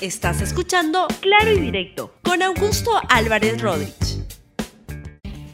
Estás escuchando Claro y Directo con Augusto Álvarez Rodríguez.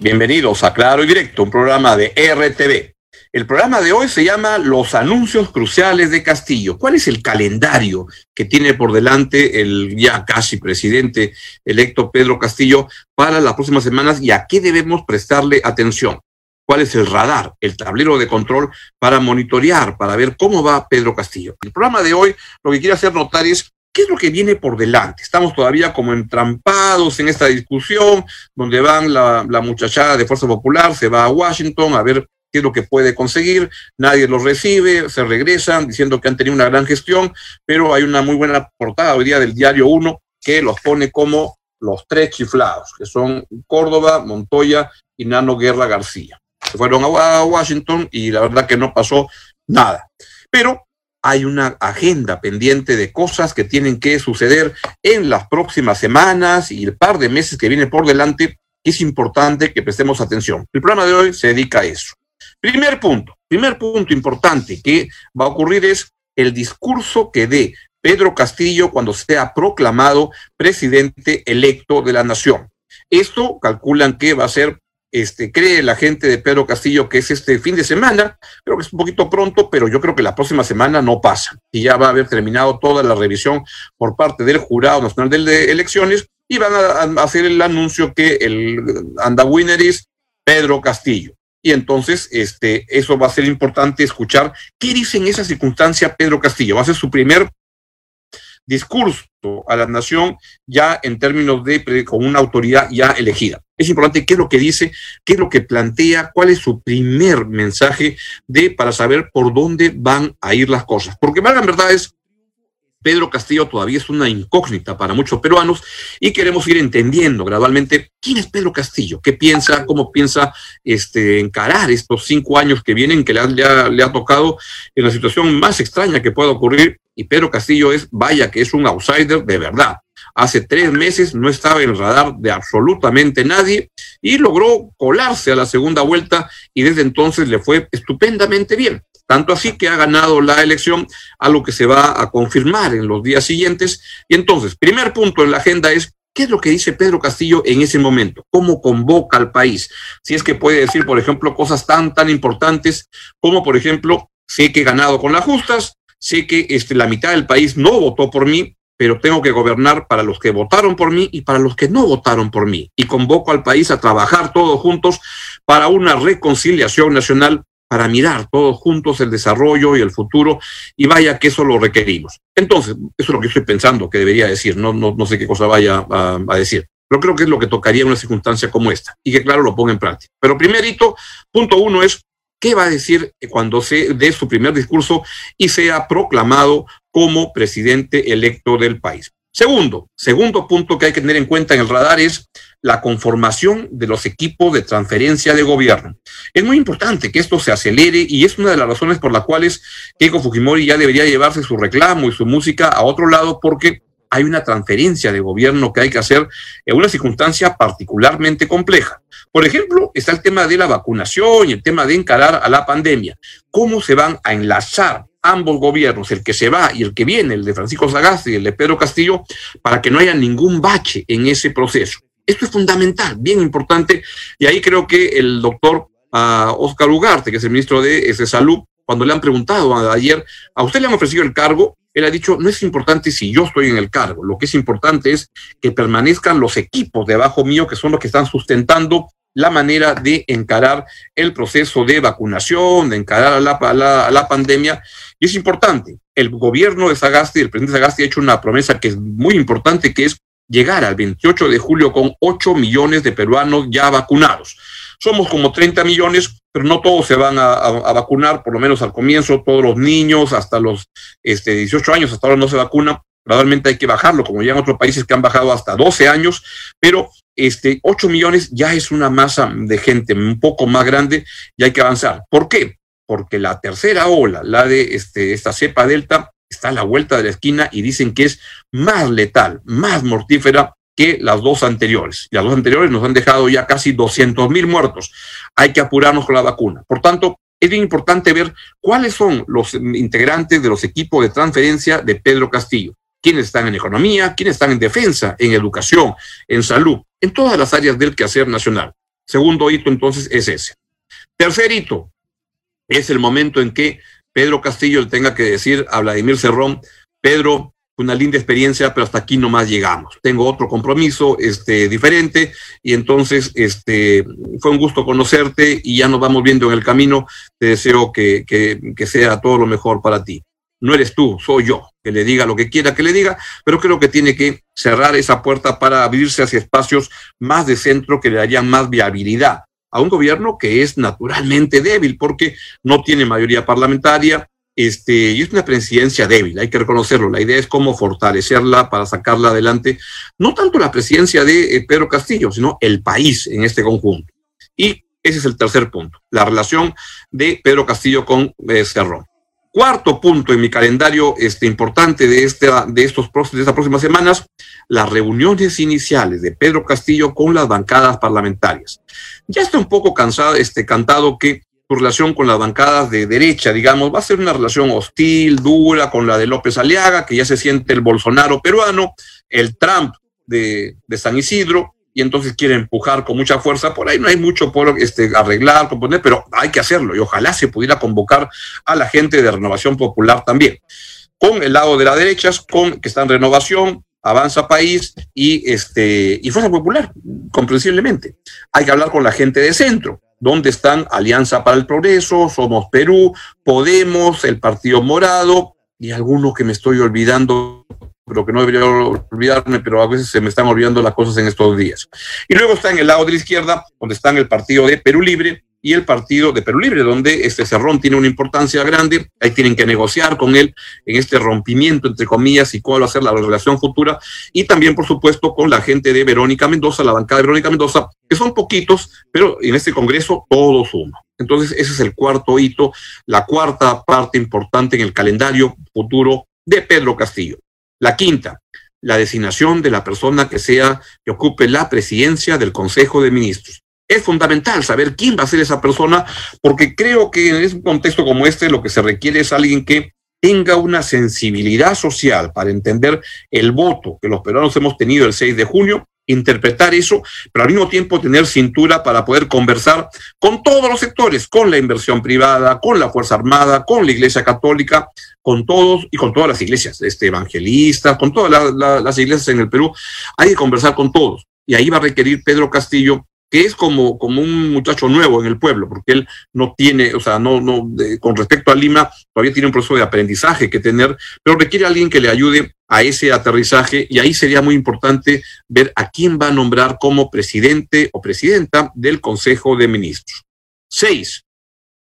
Bienvenidos a Claro y Directo, un programa de RTV. El programa de hoy se llama Los anuncios cruciales de Castillo. ¿Cuál es el calendario que tiene por delante el ya casi presidente electo Pedro Castillo para las próximas semanas y a qué debemos prestarle atención? ¿Cuál es el radar, el tablero de control para monitorear, para ver cómo va Pedro Castillo? El programa de hoy lo que quiere hacer notar es ¿Qué es lo que viene por delante? Estamos todavía como entrampados en esta discusión, donde van la, muchachada de Fuerza Popular, se va a Washington a ver qué es lo que puede conseguir, nadie los recibe, se regresan diciendo que han tenido una gran gestión, pero hay una muy buena portada hoy día del diario 1 que los pone como los tres chiflados, que son Córdoba, Montoya y Nano Guerra García. Se fueron a Washington y la verdad que no pasó nada. Pero hay una agenda pendiente de cosas que tienen que suceder en las próximas semanas y el par de meses que viene por delante, es importante que prestemos atención. El programa de hoy se dedica a eso. Primer punto, primer punto importante que va a ocurrir es el discurso que dé Pedro Castillo cuando sea proclamado presidente electo de la nación. Esto calculan que va a ser este, cree la gente de Pedro Castillo que es este fin de semana, creo que es un poquito pronto, pero yo creo que la próxima semana no pasa y ya va a haber terminado toda la revisión por parte del Jurado Nacional de Elecciones y van a, hacer el anuncio que el anda winner es Pedro Castillo. Y entonces, este, eso va a ser importante escuchar qué dice en esa circunstancia Pedro Castillo. Va a ser su primer discurso a la nación ya en términos de con una autoridad ya elegida. Es importante qué es lo que dice, qué es lo que plantea, cuál es su primer mensaje de para saber por dónde van a ir las cosas. Porque la verdad es Pedro Castillo todavía es una incógnita para muchos peruanos y queremos ir entendiendo gradualmente quién es Pedro Castillo, qué piensa, cómo piensa este, encarar estos cinco años que vienen, que le ha, le ha tocado en la situación más extraña que pueda ocurrir. Y Pedro Castillo es, vaya que es un outsider de verdad. Hace tres meses no estaba en el radar de absolutamente nadie y logró colarse a la segunda vuelta y desde entonces le fue estupendamente bien. Tanto así que ha ganado la elección, algo que se va a confirmar en los días siguientes. Y entonces, primer punto en la agenda es ¿Qué es lo que dice Pedro Castillo en ese momento? ¿Cómo convoca al país? Si es que puede decir, por ejemplo, cosas tan, tan importantes como, por ejemplo, sé que he ganado con las justas, sé que este, la mitad del país no votó por mí, pero tengo que gobernar para los que votaron por mí y para los que no votaron por mí. Y convoco al país a trabajar todos juntos para una reconciliación nacional para mirar todos juntos el desarrollo y el futuro, y vaya que eso lo requerimos. Entonces, eso es lo que estoy pensando que debería decir, no, no, no sé qué cosa vaya a, a decir pero creo que es lo que tocaría en una circunstancia como esta y que claro lo ponga en práctica. Pero primerito, punto uno es qué va a decir cuando se dé su primer discurso y sea proclamado como presidente electo del país. Segundo, segundo punto que hay que tener en cuenta en el radar es la conformación de los equipos de transferencia de gobierno. Es muy importante que esto se acelere y es una de las razones por las cuales Keiko Fujimori ya debería llevarse su reclamo y su música a otro lado porque hay una transferencia de gobierno que hay que hacer en una circunstancia particularmente compleja. Por ejemplo, está el tema de la vacunación y el tema de encarar a la pandemia. ¿Cómo se van a enlazar ambos gobiernos, el que se va y el que viene, el de Francisco Sagasti y el de Pedro Castillo, para que no haya ningún bache en ese proceso. Esto es fundamental, bien importante, y ahí creo que el doctor Oscar Ugarte, que es el ministro de, de Salud, cuando le han preguntado ayer, ¿a usted le han ofrecido el cargo? Él ha dicho, no es importante si yo estoy en el cargo, lo que es importante es que permanezcan los equipos debajo mío, que son los que están sustentando la manera de encarar el proceso de vacunación, de encarar a la, la, pandemia. Y es importante, el gobierno de Sagasti, el presidente Sagasti ha hecho una promesa que es muy importante, que es llegar al 28 de julio con 8 millones de peruanos ya vacunados. Somos como 30 millones, pero no todos se van a, vacunar, por lo menos al comienzo, todos los niños hasta los este, 18 años, hasta ahora no se vacunan. Gradualmente hay que bajarlo, como ya en otros países que han bajado hasta 12 años, pero este, 8 millones ya es una masa de gente un poco más grande y hay que avanzar. ¿Por qué? Porque la tercera ola, la de este, esta cepa delta, está a la vuelta de la esquina y dicen que es más letal, más mortífera que las dos anteriores. Las dos anteriores nos han dejado ya casi 200 mil muertos. Hay que apurarnos con la vacuna. Por tanto, es bien importante ver cuáles son los integrantes de los equipos de transferencia de Pedro Castillo quiénes están en economía, quiénes están en defensa, en educación, en salud, en todas las áreas del quehacer nacional. Segundo hito entonces es ese. Tercer hito es el momento en que Pedro Castillo le tenga que decir a Vladimir Cerrón, Pedro, una linda experiencia, pero hasta aquí nomás llegamos. Tengo otro compromiso este, diferente y entonces este, fue un gusto conocerte y ya nos vamos viendo en el camino. Te deseo que, que sea todo lo mejor para ti. No eres tú, soy yo, que le diga lo que quiera que le diga, pero creo que tiene que cerrar esa puerta para abrirse hacia espacios más de centro que le darían más viabilidad a un gobierno que es naturalmente débil porque no tiene mayoría parlamentaria, este, y es una presidencia débil, hay que reconocerlo. La idea es cómo fortalecerla para sacarla adelante, no tanto la presidencia de eh, Pedro Castillo, sino el país en este conjunto. Y ese es el tercer punto, la relación de Pedro Castillo con eh, Cerrón. Cuarto punto en mi calendario este, importante de, de, estos, de estas próximas semanas, las reuniones iniciales de Pedro Castillo con las bancadas parlamentarias. Ya está un poco cansado, este, cantado que su relación con las bancadas de derecha, digamos, va a ser una relación hostil, dura, con la de López Aliaga, que ya se siente el Bolsonaro peruano, el Trump de, de San Isidro, y entonces quiere empujar con mucha fuerza. Por ahí no hay mucho por este, arreglar, componer, pero hay que hacerlo y ojalá se pudiera convocar a la gente de Renovación Popular también. Con el lado de la derecha, con que está en renovación, Avanza País y, este, y Fuerza Popular, comprensiblemente. Hay que hablar con la gente de centro, donde están Alianza para el Progreso, Somos Perú, Podemos, el Partido Morado y algunos que me estoy olvidando pero que no debería olvidarme, pero a veces se me están olvidando las cosas en estos días. Y luego está en el lado de la izquierda, donde están el partido de Perú Libre y el partido de Perú Libre, donde este Cerrón tiene una importancia grande, ahí tienen que negociar con él en este rompimiento, entre comillas, y cuál va a ser la relación futura, y también, por supuesto, con la gente de Verónica Mendoza, la bancada de Verónica Mendoza, que son poquitos, pero en este Congreso todos uno. Entonces, ese es el cuarto hito, la cuarta parte importante en el calendario futuro de Pedro Castillo. La quinta, la designación de la persona que sea, que ocupe la presidencia del Consejo de Ministros. Es fundamental saber quién va a ser esa persona, porque creo que en un contexto como este lo que se requiere es alguien que tenga una sensibilidad social para entender el voto que los peruanos hemos tenido el 6 de junio interpretar eso, pero al mismo tiempo tener cintura para poder conversar con todos los sectores, con la inversión privada, con la Fuerza Armada, con la Iglesia Católica, con todos y con todas las iglesias, este, evangelistas, con todas las iglesias en el Perú. Hay que conversar con todos. Y ahí va a requerir Pedro Castillo que es como, como un muchacho nuevo en el pueblo, porque él no tiene, o sea, no, no, con respecto a Lima, todavía tiene un proceso de aprendizaje que tener, pero requiere alguien que le ayude a ese aterrizaje y ahí sería muy importante ver a quién va a nombrar como presidente o presidenta del Consejo de Ministros. Seis,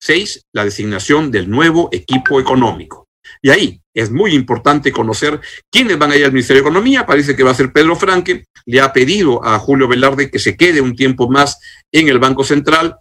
seis, la designación del nuevo equipo económico. Y ahí es muy importante conocer quiénes van a ir al Ministerio de Economía. Parece que va a ser Pedro Franque. Le ha pedido a Julio Velarde que se quede un tiempo más en el Banco Central.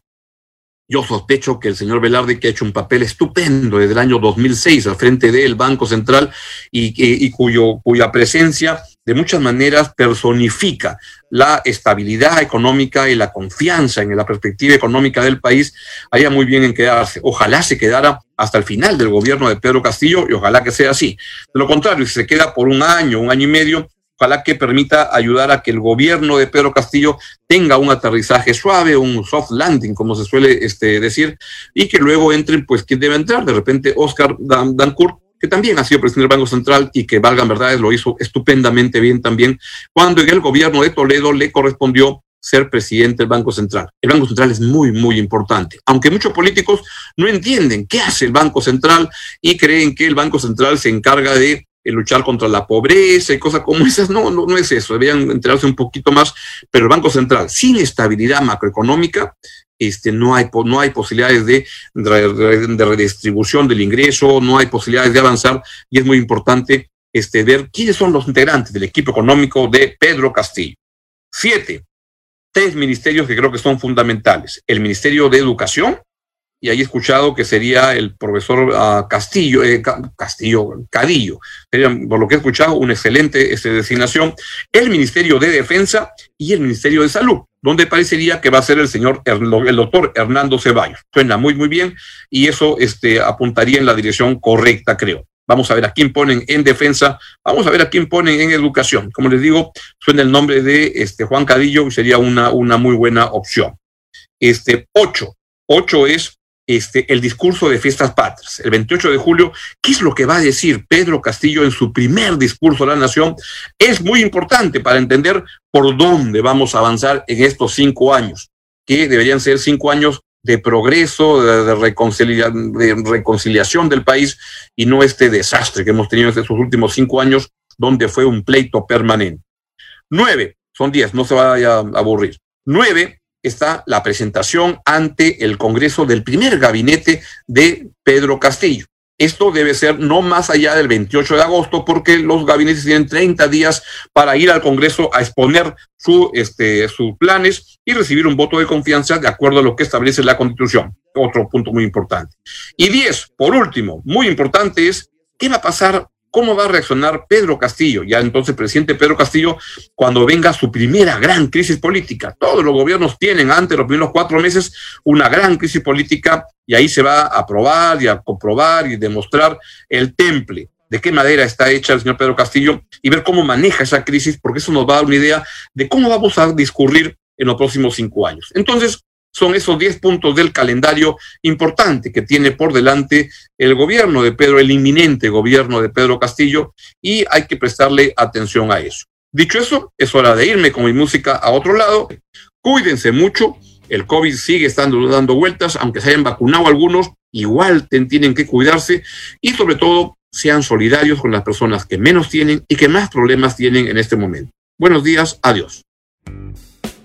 Yo sospecho que el señor Velarde, que ha hecho un papel estupendo desde el año 2006 al frente del Banco Central y, cuya presencia de muchas maneras personifica la estabilidad económica y la confianza en la perspectiva económica del país, haría muy bien en quedarse. Ojalá se quedara hasta el final del gobierno de Pedro Castillo y ojalá que sea así. De lo contrario, si se queda por un año, un año y medio, ojalá que permita ayudar a que el gobierno de Pedro Castillo tenga un aterrizaje suave, un soft landing, como se suele este, decir, y que luego entren, pues, quien debe entrar. De repente, Oscar Dancourt, que también ha sido presidente del Banco Central y que, valgan verdades, lo hizo estupendamente bien también, cuando en el gobierno de Toledo le correspondió ser presidente del Banco Central. El Banco Central es muy, muy importante, aunque muchos políticos no entienden qué hace el Banco Central y creen que el Banco Central se encarga de luchar contra la pobreza y cosas como esas. No, no, no es eso, deberían enterarse un poquito más, pero el Banco Central, sin estabilidad macroeconómica, este, no, hay, no hay posibilidades de, redistribución del ingreso, no hay posibilidades de avanzar y es muy importante este, ver quiénes son los integrantes del equipo económico de Pedro Castillo. Siete, tres ministerios que creo que son fundamentales. El Ministerio de Educación, y ahí he escuchado que sería el profesor ah, Castillo, eh, Castillo, Cadillo, sería, por lo que he escuchado, una excelente este, designación, el Ministerio de Defensa y el Ministerio de Salud, donde parecería que va a ser el señor, el doctor Hernando Ceballos. Suena muy, muy bien y eso este, apuntaría en la dirección correcta, creo. vamos a ver a quién ponen en defensa, vamos a ver a quién ponen en educación. Como les digo, suena el nombre de este, Juan Cadillo y sería una, una muy buena opción. Este, ocho, ocho es este, el discurso de fiestas patrias. El 28 de julio, ¿qué es lo que va a decir Pedro Castillo en su primer discurso a la nación? Es muy importante para entender por dónde vamos a avanzar en estos cinco años, que deberían ser cinco años de progreso, de, de reconciliación del país y no este desastre que hemos tenido en estos últimos cinco años, donde fue un pleito permanente. Nueve, son diez, no se vaya a aburrir. Nueve, está la presentación ante el Congreso del primer gabinete de Pedro Castillo. Esto debe ser no más allá del 28 de agosto porque los gabinetes tienen 30 días para ir al Congreso a exponer este, sus planes y recibir un voto de confianza de acuerdo a lo que establece la Constitución. Otro punto muy importante. Y 10, por último, muy importante es, ¿qué va a pasar ¿Cómo va a reaccionar Pedro Castillo, ya entonces presidente Pedro Castillo, cuando venga su primera gran crisis política? Todos los gobiernos tienen antes los primeros cuatro meses una gran crisis política y ahí se va a probar y a comprobar y demostrar el temple de qué madera está hecha el señor Pedro Castillo y ver cómo maneja esa crisis, porque eso nos va a dar una idea de cómo vamos a discurrir en los próximos cinco años. Entonces, son esos 10 puntos del calendario importante que tiene por delante el gobierno de Pedro, el inminente gobierno de Pedro Castillo, y hay que prestarle atención a eso. Dicho eso, es hora de irme con mi música a otro lado. Cuídense mucho. El COVID sigue estando dando vueltas, aunque se hayan vacunado algunos, igual tienen que cuidarse y sobre todo sean solidarios con las personas que menos tienen y que más problemas tienen en este momento. Buenos días, adiós.